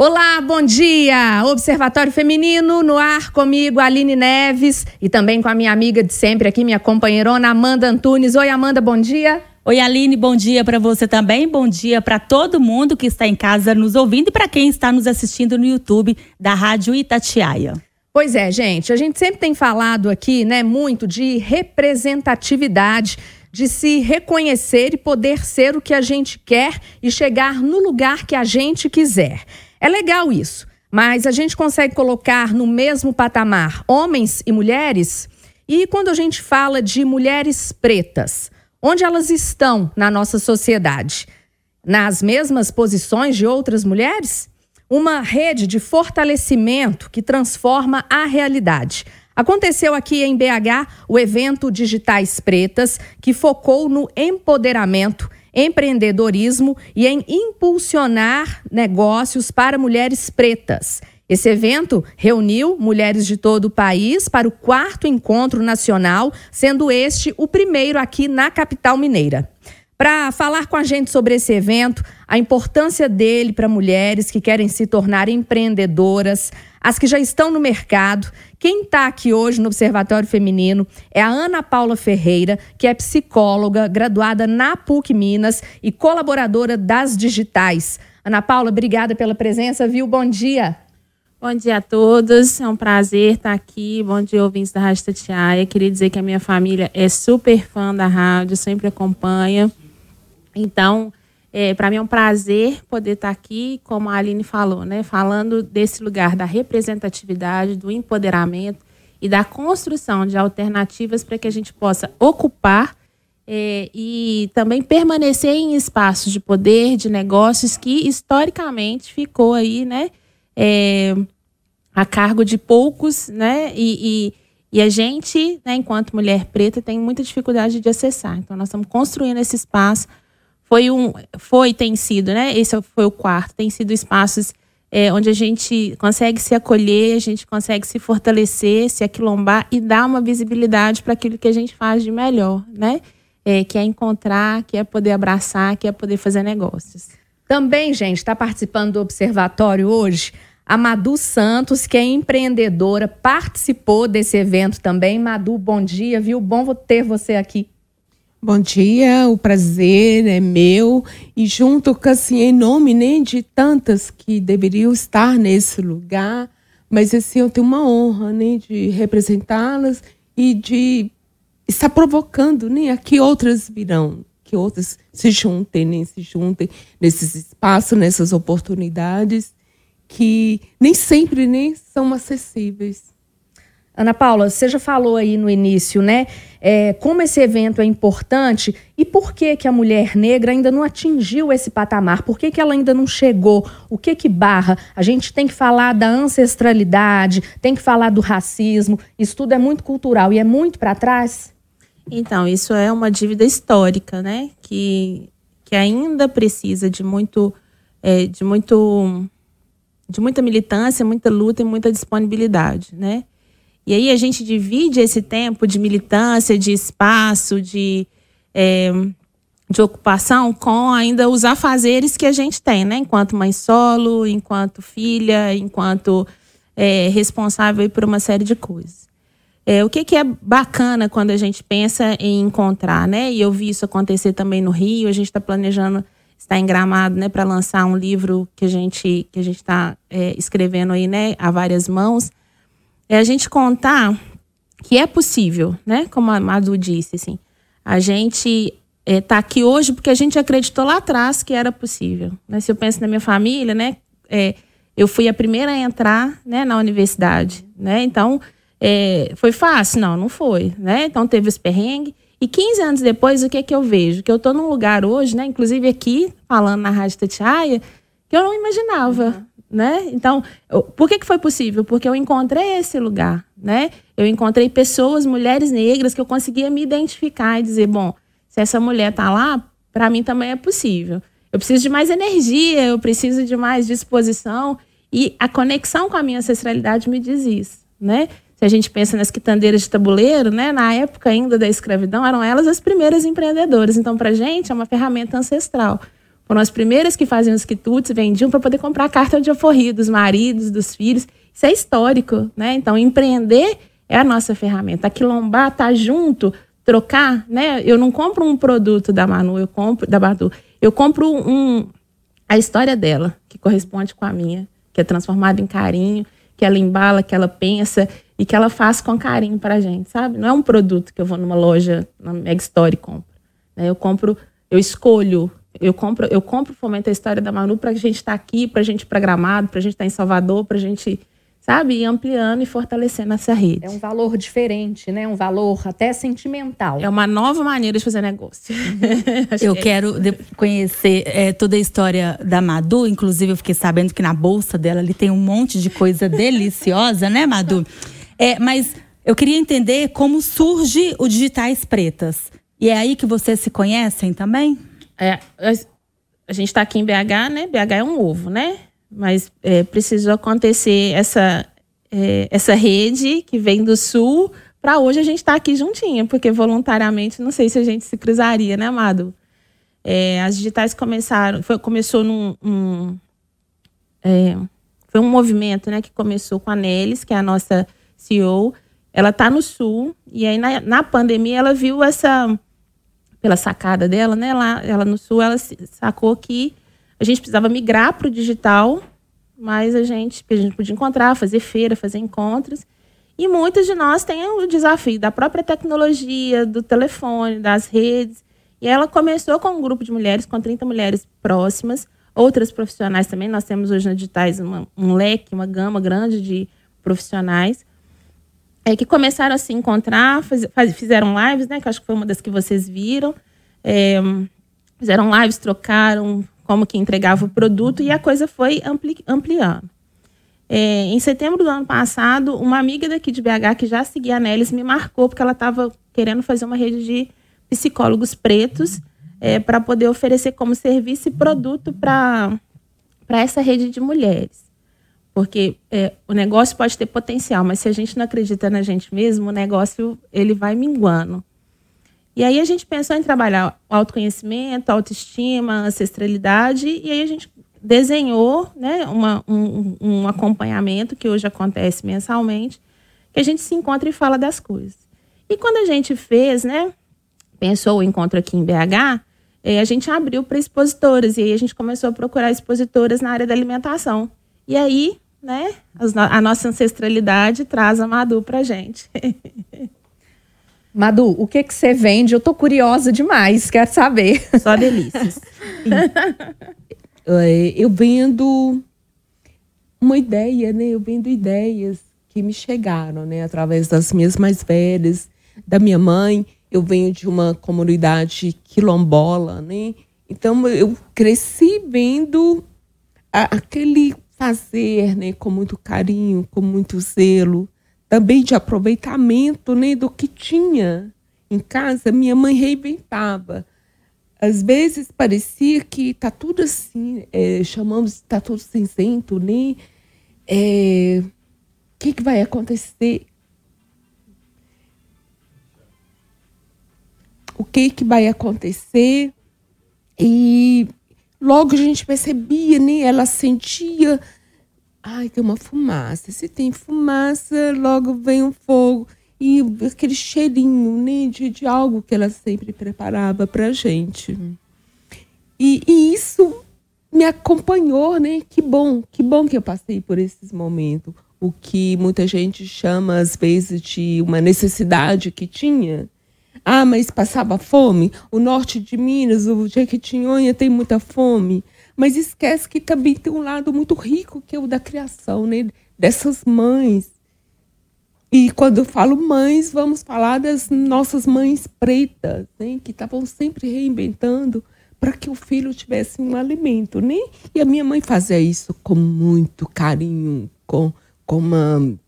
Olá, bom dia! Observatório Feminino no ar comigo, Aline Neves, e também com a minha amiga de sempre aqui, minha companheirona Amanda Antunes. Oi, Amanda, bom dia. Oi, Aline, bom dia para você também. Bom dia para todo mundo que está em casa nos ouvindo e para quem está nos assistindo no YouTube da Rádio Itatiaia. Pois é, gente, a gente sempre tem falado aqui, né, muito de representatividade, de se reconhecer e poder ser o que a gente quer e chegar no lugar que a gente quiser. É legal isso, mas a gente consegue colocar no mesmo patamar homens e mulheres? E quando a gente fala de mulheres pretas, onde elas estão na nossa sociedade? Nas mesmas posições de outras mulheres? Uma rede de fortalecimento que transforma a realidade. Aconteceu aqui em BH o evento Digitais Pretas, que focou no empoderamento empreendedorismo e em impulsionar negócios para mulheres pretas. Esse evento reuniu mulheres de todo o país para o quarto encontro nacional, sendo este o primeiro aqui na capital mineira. Para falar com a gente sobre esse evento, a importância dele para mulheres que querem se tornar empreendedoras, as que já estão no mercado. Quem está aqui hoje no Observatório Feminino é a Ana Paula Ferreira, que é psicóloga, graduada na PUC Minas e colaboradora das digitais. Ana Paula, obrigada pela presença, viu? Bom dia. Bom dia a todos, é um prazer estar aqui. Bom dia, ouvintes da Rádio Tatiaia. Queria dizer que a minha família é super fã da rádio, sempre acompanha. Então, é, para mim é um prazer poder estar aqui, como a Aline falou, né, falando desse lugar da representatividade, do empoderamento e da construção de alternativas para que a gente possa ocupar é, e também permanecer em espaços de poder, de negócios que historicamente ficou aí, né, é, a cargo de poucos, né, e, e, e a gente, né, enquanto mulher preta, tem muita dificuldade de acessar. Então, nós estamos construindo esse espaço foi um foi tem sido né esse foi o quarto tem sido espaços é, onde a gente consegue se acolher a gente consegue se fortalecer se aquilombar e dar uma visibilidade para aquilo que a gente faz de melhor né é, que é encontrar que é poder abraçar que é poder fazer negócios também gente está participando do observatório hoje a Madu Santos, que é empreendedora, participou desse evento também. Madu, bom dia, viu? Bom ter você aqui. Bom dia, o prazer é meu e junto com assim em nome né, de tantas que deveriam estar nesse lugar, mas assim eu tenho uma honra né, de representá-las e de estar provocando né, a que outras virão, que outras se juntem, né, se juntem nesses espaços, nessas oportunidades que nem sempre né, são acessíveis. Ana Paula, você já falou aí no início, né? É, como esse evento é importante e por que, que a mulher negra ainda não atingiu esse patamar? Por que, que ela ainda não chegou? O que que barra? A gente tem que falar da ancestralidade, tem que falar do racismo. Isso tudo é muito cultural e é muito para trás? Então, isso é uma dívida histórica, né? Que, que ainda precisa de muito, é, de muito, de muita militância, muita luta e muita disponibilidade, né? E aí a gente divide esse tempo de militância, de espaço, de, é, de ocupação com ainda os afazeres que a gente tem, né? Enquanto mãe solo, enquanto filha, enquanto é, responsável por uma série de coisas. É, o que, que é bacana quando a gente pensa em encontrar, né? E eu vi isso acontecer também no Rio. A gente está planejando estar em Gramado, né, para lançar um livro que a gente que a gente está é, escrevendo aí, né, a várias mãos é a gente contar que é possível, né? Como a Madu disse, assim, a gente está é, aqui hoje porque a gente acreditou lá atrás que era possível. Né? Se eu penso na minha família, né? É, eu fui a primeira a entrar né, na universidade, né? Então, é, foi fácil? Não, não foi, né? Então, teve esse perrengue. E 15 anos depois, o que é que eu vejo? Que eu estou num lugar hoje, né? Inclusive aqui, falando na Rádio Tatiaia, que eu não imaginava, uhum né? Então, eu, por que, que foi possível? Porque eu encontrei esse lugar, né? Eu encontrei pessoas, mulheres negras, que eu conseguia me identificar e dizer, bom, se essa mulher tá lá, para mim também é possível. Eu preciso de mais energia, eu preciso de mais disposição e a conexão com a minha ancestralidade me diz isso, né? Se a gente pensa nas quitandeiras de tabuleiro, né, na época ainda da escravidão, eram elas as primeiras empreendedoras. Então, para gente é uma ferramenta ancestral. Foram as primeiras que faziam os quitutes, vendiam para poder comprar a carta de alforria dos maridos, dos filhos. Isso é histórico, né? Então, empreender é a nossa ferramenta. Aquilombar, tá junto, trocar, né? Eu não compro um produto da Manu, eu compro da Badu, eu compro um a história dela, que corresponde com a minha, que é transformada em carinho, que ela embala, que ela pensa e que ela faz com carinho pra gente, sabe? Não é um produto que eu vou numa loja, na Mega Store e compro. Né? Eu compro, eu escolho, eu compro, eu compro Fomenta a História da Manu pra gente estar tá aqui, pra gente ir pra Gramado, pra gente estar tá em Salvador, pra gente sabe? E ampliando e fortalecendo essa rede. É um valor diferente, né? Um valor até sentimental. É uma nova maneira de fazer negócio. eu é quero conhecer é, toda a história da Madu. Inclusive, eu fiquei sabendo que na bolsa dela ali tem um monte de coisa deliciosa, né, Madu? É, mas eu queria entender como surge o Digitais Pretas. E é aí que vocês se conhecem também? É, a gente está aqui em BH, né? BH é um ovo, né? mas é, precisou acontecer essa, é, essa rede que vem do sul para hoje a gente estar tá aqui juntinha, porque voluntariamente não sei se a gente se cruzaria, né, Amado? É, as digitais começaram, foi, começou num. Um, é, foi um movimento né, que começou com a Nelis, que é a nossa CEO. Ela está no sul, e aí na, na pandemia ela viu essa, pela sacada dela, né? Lá, ela no sul, ela sacou que a gente precisava migrar para o digital, mas a gente, a gente podia encontrar, fazer feira, fazer encontros. E muitos de nós têm o desafio da própria tecnologia, do telefone, das redes. E ela começou com um grupo de mulheres, com 30 mulheres próximas, outras profissionais também. Nós temos hoje na Digitais uma, um leque, uma gama grande de profissionais é, que começaram a se encontrar, faz, faz, fizeram lives, né? Que acho que foi uma das que vocês viram. É, fizeram lives, trocaram, como que entregava o produto e a coisa foi ampli ampliando. É, em setembro do ano passado, uma amiga daqui de BH que já seguia a Nelis me marcou porque ela estava querendo fazer uma rede de psicólogos pretos é, para poder oferecer como serviço e produto para essa rede de mulheres. Porque é, o negócio pode ter potencial, mas se a gente não acredita na gente mesmo, o negócio ele vai minguando. E aí a gente pensou em trabalhar autoconhecimento, autoestima, ancestralidade, e aí a gente desenhou né, uma, um, um acompanhamento que hoje acontece mensalmente, que a gente se encontra e fala das coisas. E quando a gente fez, né, pensou o encontro aqui em BH, eh, a gente abriu para expositoras, e aí a gente começou a procurar expositoras na área da alimentação. E aí, né, a nossa ancestralidade traz a Madu para a gente. Madu, o que que você vende? Eu tô curiosa demais, quero saber. Só delícias. É, eu vendo uma ideia, né? Eu vendo ideias que me chegaram, né? Através das minhas mais velhas, da minha mãe. Eu venho de uma comunidade quilombola, né? Então eu cresci vendo a, aquele fazer, né? Com muito carinho, com muito zelo também de aproveitamento né, do que tinha em casa, minha mãe reinventava. Às vezes parecia que está tudo assim, é, chamamos está tudo cinzento, né? É, o que, que vai acontecer? O que, que vai acontecer? E logo a gente percebia, né? Ela sentia Ai, tem uma fumaça. Se tem fumaça, logo vem um fogo. E aquele cheirinho né, de, de algo que ela sempre preparava para gente. E, e, isso me acompanhou, né? Que bom, que bom que eu passei por esses momentos. O que muita gente chama, às vezes, de uma necessidade que tinha. Ah, mas passava fome? O norte de Minas, o Jequitinhonha tem muita fome mas esquece que também tem um lado muito rico que é o da criação, né? Dessas mães. E quando eu falo mães, vamos falar das nossas mães pretas, né? Que estavam sempre reinventando para que o filho tivesse um alimento, né? E a minha mãe fazia isso com muito carinho, com, com uma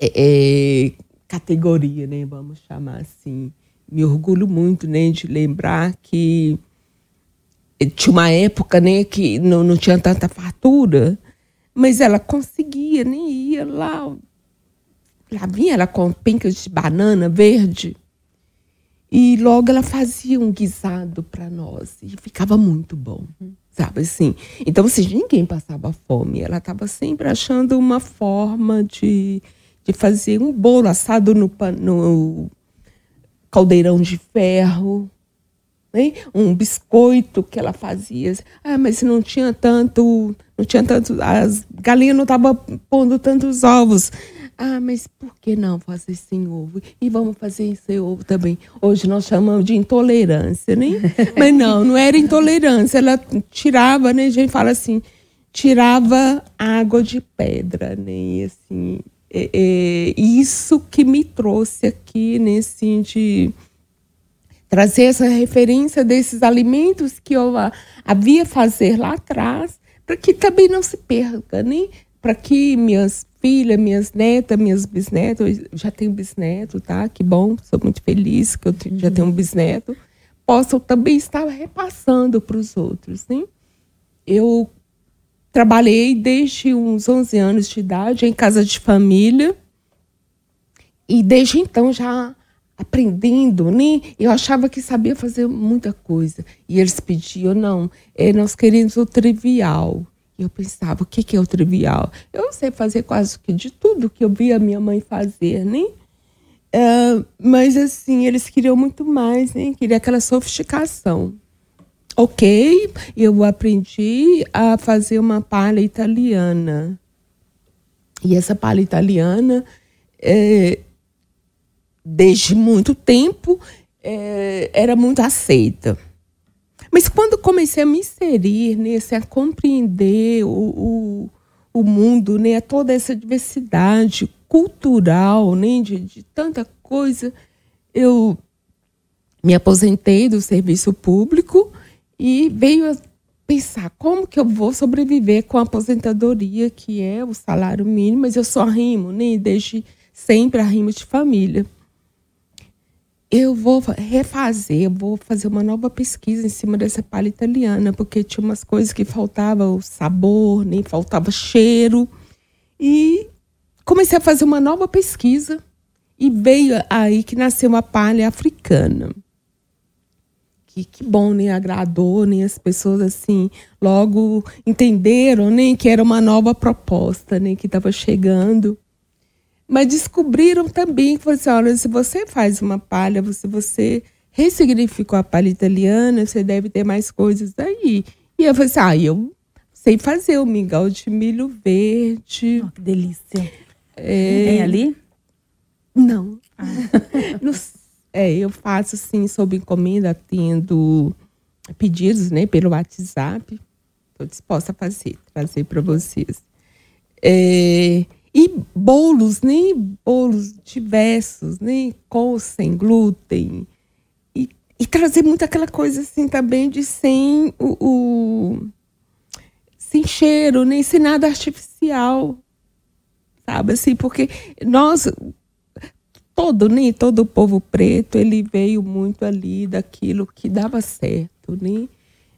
é, é, categoria, né? Vamos chamar assim. Me orgulho muito, né? De lembrar que tinha uma época né, que não, não tinha tanta fartura, mas ela conseguia, né? Ia lá, lá vinha ela com pencas de banana verde E logo ela fazia um guisado para nós e ficava muito bom, sabe assim. Então, assim, ninguém passava fome. Ela estava sempre achando uma forma de, de fazer um bolo assado no, no caldeirão de ferro, né? um biscoito que ela fazia. Ah, mas não tinha tanto, não tinha tanto, as galinhas não estavam pondo tantos ovos. Ah, mas por que não fazer sem ovo? E vamos fazer sem ovo também. Hoje nós chamamos de intolerância, né? mas não, não era intolerância. Ela tirava, né? A gente fala assim, tirava água de pedra, né? E assim, é, é, isso que me trouxe aqui? Assim, de trazer essa referência desses alimentos que eu havia fazer lá atrás, para que também não se perca, né? Para que minhas filhas, minhas netas, minhas bisnetas, já tenho bisneto, tá? Que bom, sou muito feliz que eu já tenho um bisneto, possam também estar repassando para os outros, né? Eu trabalhei desde uns 11 anos de idade em casa de família e desde então já aprendendo, né? Eu achava que sabia fazer muita coisa. E eles pediam, não, é, nós queremos o trivial. E eu pensava, o que, que é o trivial? Eu sei fazer quase que de tudo que eu via minha mãe fazer, né? Uh, mas assim, eles queriam muito mais, né? Queria aquela sofisticação. Ok, eu aprendi a fazer uma palha italiana. E essa palha italiana é, desde muito tempo, é, era muito aceita. Mas quando comecei a me inserir nesse, a compreender o, o, o mundo, né, toda essa diversidade cultural, né, de, de tanta coisa, eu me aposentei do serviço público e veio a pensar como que eu vou sobreviver com a aposentadoria, que é o salário mínimo, mas eu só rimo, né, desde sempre a rimo de família eu vou refazer, eu vou fazer uma nova pesquisa em cima dessa palha italiana, porque tinha umas coisas que faltava o sabor, nem faltava cheiro. E comecei a fazer uma nova pesquisa e veio aí que nasceu uma palha africana. Que, que bom, nem né? agradou, nem né? as pessoas assim logo entenderam, nem né? que era uma nova proposta, nem que estava chegando. Mas descobriram também que assim, olha, se você faz uma palha, se você ressignificou a palha italiana, você deve ter mais coisas daí. E eu falei assim, ah, eu sei fazer o mingau de milho verde. Oh, que delícia. É... Tem ali? Não. Ah. no, é, eu faço assim, sob encomenda, tendo pedidos né, pelo WhatsApp. Estou disposta a fazer, trazer para vocês. É, e bolos, né? bolos diversos, né? com sem glúten. E, e, trazer muito aquela coisa assim também de sem o, o sem cheiro, nem sem nada artificial. Sabe assim, porque nós todo, nem né? todo o povo preto, ele veio muito ali daquilo que dava certo, né?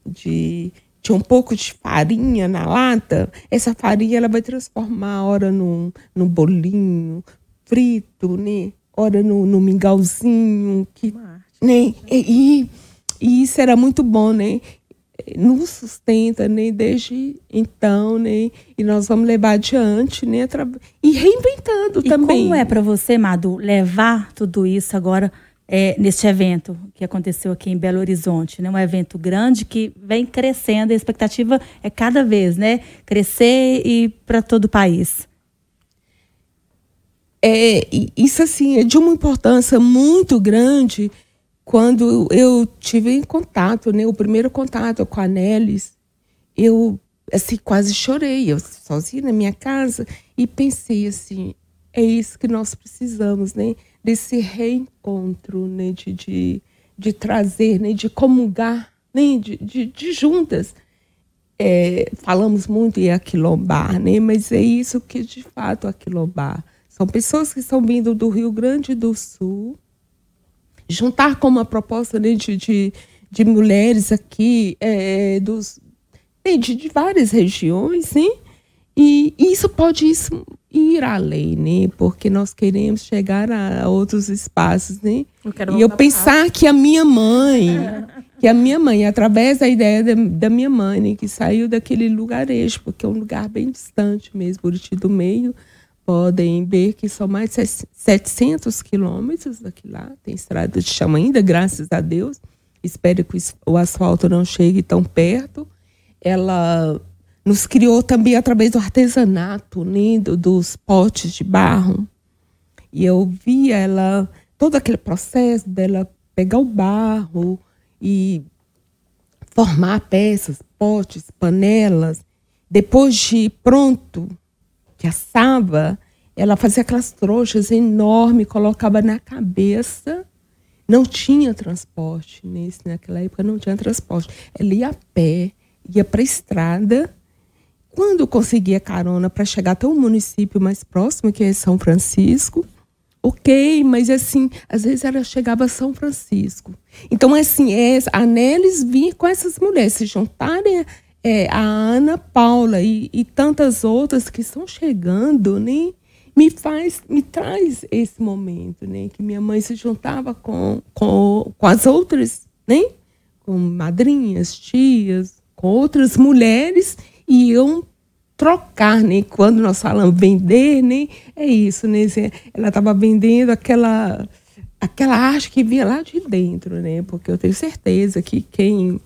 De tinha um pouco de farinha na lata, essa farinha ela vai transformar ora num, num bolinho frito, né? Ora no, no mingauzinho. Que, né? E, e, isso era muito bom, né? Nos sustenta, né? Desde então, né? E nós vamos levar adiante, né? E reinventando e também. como é para você, Madu, levar tudo isso agora é, neste evento que aconteceu aqui em Belo Horizonte, né? Um evento grande que vem crescendo, a expectativa é cada vez, né? Crescer e para todo o país. É, isso assim é de uma importância muito grande quando eu tive em contato, né? O primeiro contato com a Nelis, eu assim quase chorei, eu sozinha na minha casa e pensei assim, é isso que nós precisamos, né? desse reencontro, né, de, de, de trazer, né, de comungar, né, de, de, de juntas. É, falamos muito em aquilombar, né, mas é isso que de fato aquilombar. São pessoas que estão vindo do Rio Grande do Sul, juntar com uma proposta né, de, de, de mulheres aqui é, dos, né, de, de várias regiões, né? E isso pode isso ir além, né? Porque nós queremos chegar a outros espaços, né? Eu E eu pensar que a minha mãe, que a minha mãe, através da ideia da, da minha mãe, né, que saiu daquele lugarejo, porque é um lugar bem distante mesmo, Buriti do Meio, podem ver que são mais de 700 quilômetros daqui lá, tem estrada de chão ainda, graças a Deus. Espero que o asfalto não chegue tão perto. Ela nos criou também através do artesanato, né, do- dos potes de barro. E eu via ela, todo aquele processo dela pegar o barro e formar peças, potes, panelas. Depois de pronto, que assava, ela fazia aquelas trouxas enormes, colocava na cabeça. Não tinha transporte nesse, naquela época não tinha transporte. Ela ia a pé, ia para a estrada. Quando conseguia carona para chegar até o município mais próximo, que é São Francisco, ok, mas assim, às vezes ela chegava a São Francisco. Então, assim, é, a Nelis vir com essas mulheres, se juntarem é, a Ana Paula e, e tantas outras que estão chegando, né? Me faz, me traz esse momento, né? Que minha mãe se juntava com, com, com as outras, né? Com madrinhas, tias, com outras mulheres e iam trocar, né? Quando nós falamos vender, né? É isso, né? Ela estava vendendo aquela aquela arte que vinha lá de dentro, né? Porque eu tenho certeza que quem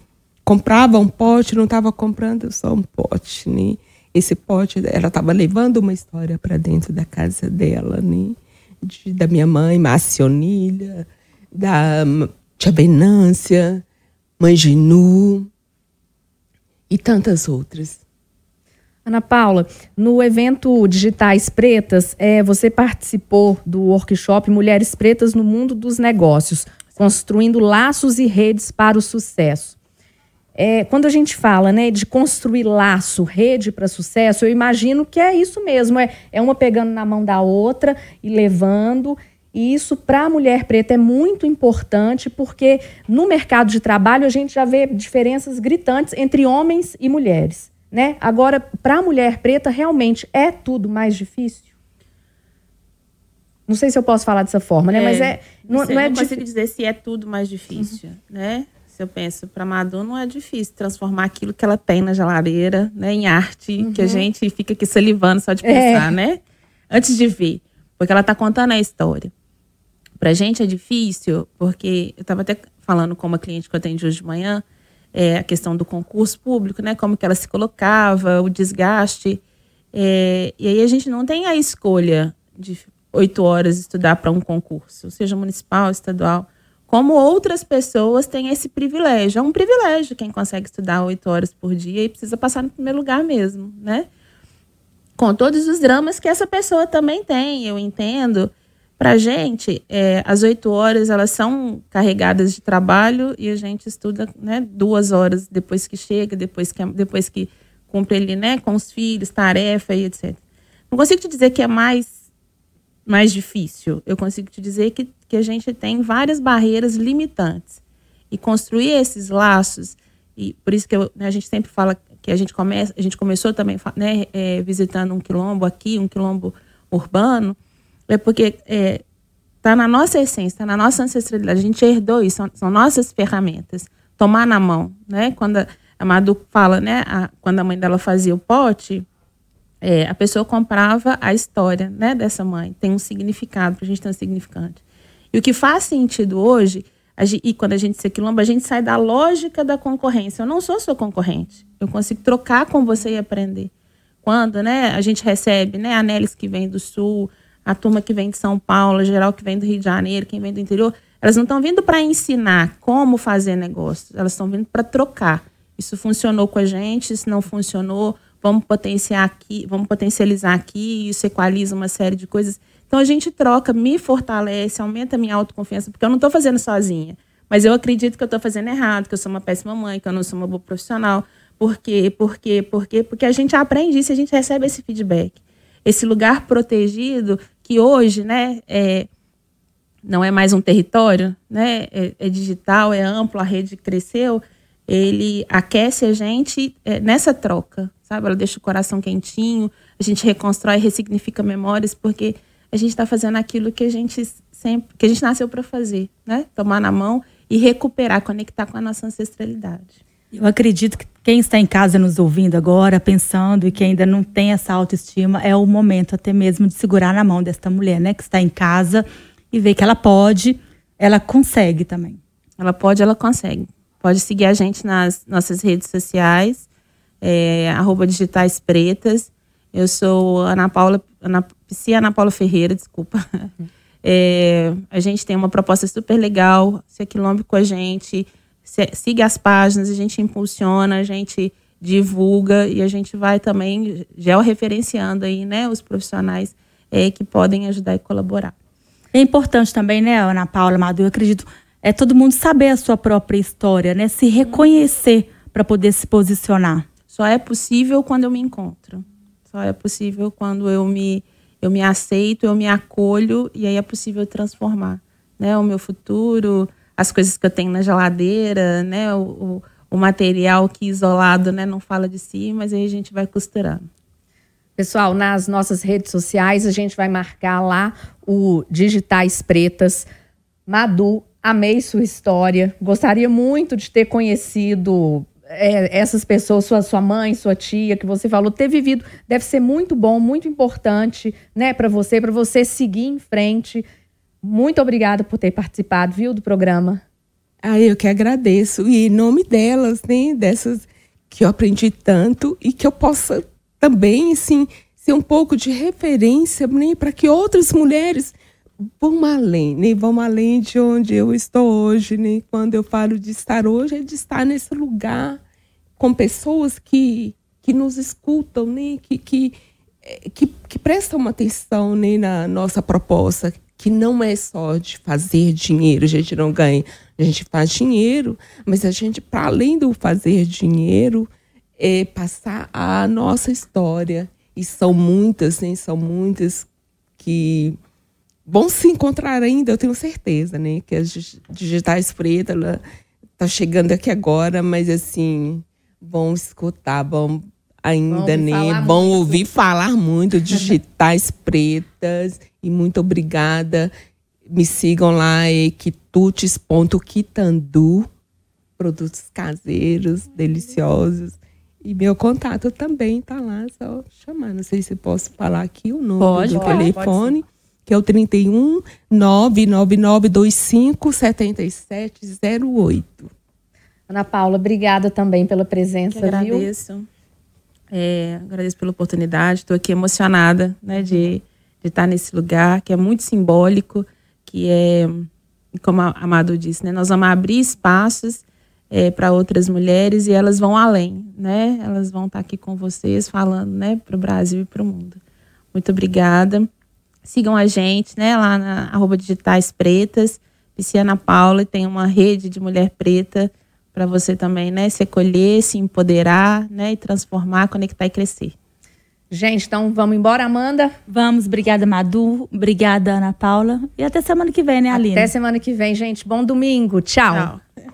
comprava um pote não estava comprando só um pote, né? Esse pote, ela estava levando uma história para dentro da casa dela, né? De- da minha mãe, Marcionilha, da hum, Tia Venância, Mãe Ginu e tantas outras. Ana Paula, no evento Digitais Pretas, é, você participou do workshop Mulheres Pretas no Mundo dos Negócios, construindo laços e redes para o sucesso. É, quando a gente fala né, de construir laço, rede para sucesso, eu imagino que é isso mesmo, é, é uma pegando na mão da outra e levando. E isso para a mulher preta é muito importante, porque no mercado de trabalho a gente já vê diferenças gritantes entre homens e mulheres. Né? Agora, para a mulher preta, realmente é tudo mais difícil? Não sei se eu posso falar dessa forma, né? Mas é. Não, sei, não é não difí- consigo dizer se é tudo mais difícil, né? Se eu penso, para Madu não é difícil transformar aquilo que ela tem na geladeira, né, em arte, que a gente fica aqui salivando só de É. pensar, né? Antes de ver, porque ela tá contando a história. Pra gente é difícil, porque eu estava até falando com uma cliente que eu atendi hoje de manhã, é, a questão do concurso público, né? Como que ela se colocava, o desgaste. É, e aí a gente não tem a escolha de oito horas estudar para um concurso, seja municipal, estadual. Como outras pessoas têm esse privilégio. É um privilégio quem consegue estudar oito horas por dia e precisa passar no primeiro lugar mesmo, né? Com todos os dramas que essa pessoa também tem, eu entendo. Pra gente, é, as oito horas elas são carregadas de trabalho e a gente estuda né, duas horas depois que chega, depois que, depois que cumpre ali, né, com os filhos, tarefa e etc. Não consigo te dizer que é mais, mais difícil. Eu consigo te dizer que, que a gente tem várias barreiras limitantes. E construir esses laços, e por isso que eu, né, a gente sempre fala que a gente começa, a gente começou também né, é, visitando um quilombo aqui, um quilombo urbano, é porque é, tá na nossa essência, tá na nossa ancestralidade. A gente herdou isso, são, são nossas ferramentas. Tomar na mão, né? Quando a, a Madu fala, né? A, quando a mãe dela fazia o pote, é, a pessoa comprava a história, né? Dessa mãe. Tem um significado, pra gente ter um significante. E o que faz sentido hoje, a gente, e quando a gente se quilomba, a gente sai da lógica da concorrência. Eu não sou sua concorrente. Eu consigo trocar com você e aprender. Quando, né? A gente recebe, né? A Nelis que vem do Sul, a turma que vem de São Paulo, a geral que vem do Rio de Janeiro, quem vem do interior, elas não estão vindo para ensinar como fazer negócio, elas estão vindo para trocar. Isso funcionou com a gente, isso não funcionou, vamos potenciar aqui, vamos potencializar aqui, isso equaliza uma série de coisas. Então a gente troca, me fortalece, aumenta a minha autoconfiança, porque eu não estou fazendo sozinha. Mas eu acredito que eu estou fazendo errado, que eu sou uma péssima mãe, que eu não sou uma boa profissional. Por quê? Por quê? Por quê? Porque a gente aprende isso, a gente recebe esse feedback. Esse lugar protegido que hoje, né, é, não é mais um território, né, é, é, digital, é amplo, a rede cresceu, ele aquece a gente é, nessa troca, sabe? Ela deixa o coração quentinho, a gente reconstrói, ressignifica memórias, porque a gente está fazendo aquilo que a gente sempre, que a gente nasceu para fazer, né? Tomar na mão e recuperar, conectar com a nossa ancestralidade. Eu acredito que quem está em casa nos ouvindo agora, pensando e que ainda não tem essa autoestima, é o momento até mesmo de segurar na mão desta mulher, né? Que está em casa e ver que ela pode, ela consegue também. Ela pode, ela consegue. Pode seguir a gente nas nossas redes sociais, é, arroba digitais pretas. Eu sou Ana Paula, Ana, Psi Ana Paula Ferreira, desculpa. É, a gente tem uma proposta super legal, se aquilombe com a gente, se, siga as páginas, a gente impulsiona, a gente divulga e a gente vai também georreferenciando aí, né, os profissionais é, que podem ajudar e colaborar. É importante também, né, Ana Paula Madu, eu acredito, é todo mundo saber a sua própria história, né? Se reconhecer para poder se posicionar. Só é possível quando eu me encontro. Só é possível quando eu me eu me aceito, eu me acolho e aí é possível transformar, né? O meu futuro, as coisas que eu tenho na geladeira, né? O, o, o material que isolado, né? Não fala de si, mas aí a gente vai costurando. Pessoal, nas nossas redes sociais a gente vai marcar lá o Digitais Pretas. Madu, amei sua história. Gostaria muito de ter conhecido é, essas pessoas, sua, sua mãe, sua tia, que você falou, ter vivido, deve ser muito bom, muito importante, né, para você, para você seguir em frente. Muito obrigada por ter participado, viu, do programa. Ah, eu que agradeço. E em nome delas, né, dessas que eu aprendi tanto e que eu possa também, assim, ser um pouco de referência né, para que outras mulheres vão além, né? Vão além de onde eu estou hoje, né? Quando eu falo de estar hoje, é de estar nesse lugar com pessoas que, que nos escutam, né? Que, que, eh, que, que prestam atenção né? na nossa proposta, que não é só de fazer dinheiro, a gente não ganha, a gente faz dinheiro, mas a gente, para além do fazer dinheiro, é passar a nossa história. E são muitas, né? São muitas que vão se encontrar ainda, eu tenho certeza, né? Que as digitais pretas, ela tá chegando aqui agora, mas assim, vão escutar, vão ainda, né? Vão muito. ouvir falar muito digitais pretas. E muito obrigada. Me sigam lá, equitutes.quitandu, produtos caseiros, deliciosos. E meu contato também tá lá, só chamar. Não sei se posso falar aqui o nome pode, do pode, telefone. Pode que é o 31 99925 7708. Ana Paula, obrigada também pela presença. Eu agradeço. É, agradeço pela oportunidade. Estou aqui emocionada né, de, de estar nesse lugar, que é muito simbólico, que é, como a Amado disse, né, nós vamos abrir espaços é, para outras mulheres e elas vão além, né? Elas vão estar aqui com vocês falando né, para o Brasil e para o mundo. Muito obrigada. Sigam a gente, né, lá na arroba digitais pretas. Pisciana Paula tem uma rede de mulher preta para você também, né, se acolher, se empoderar, né, e transformar, conectar e crescer. Gente, então vamos embora, Amanda? Vamos, obrigada, Madu. Obrigada, Ana Paula. E até semana que vem, né, Aline? Até semana que vem, gente. Bom domingo. Tchau. Tchau.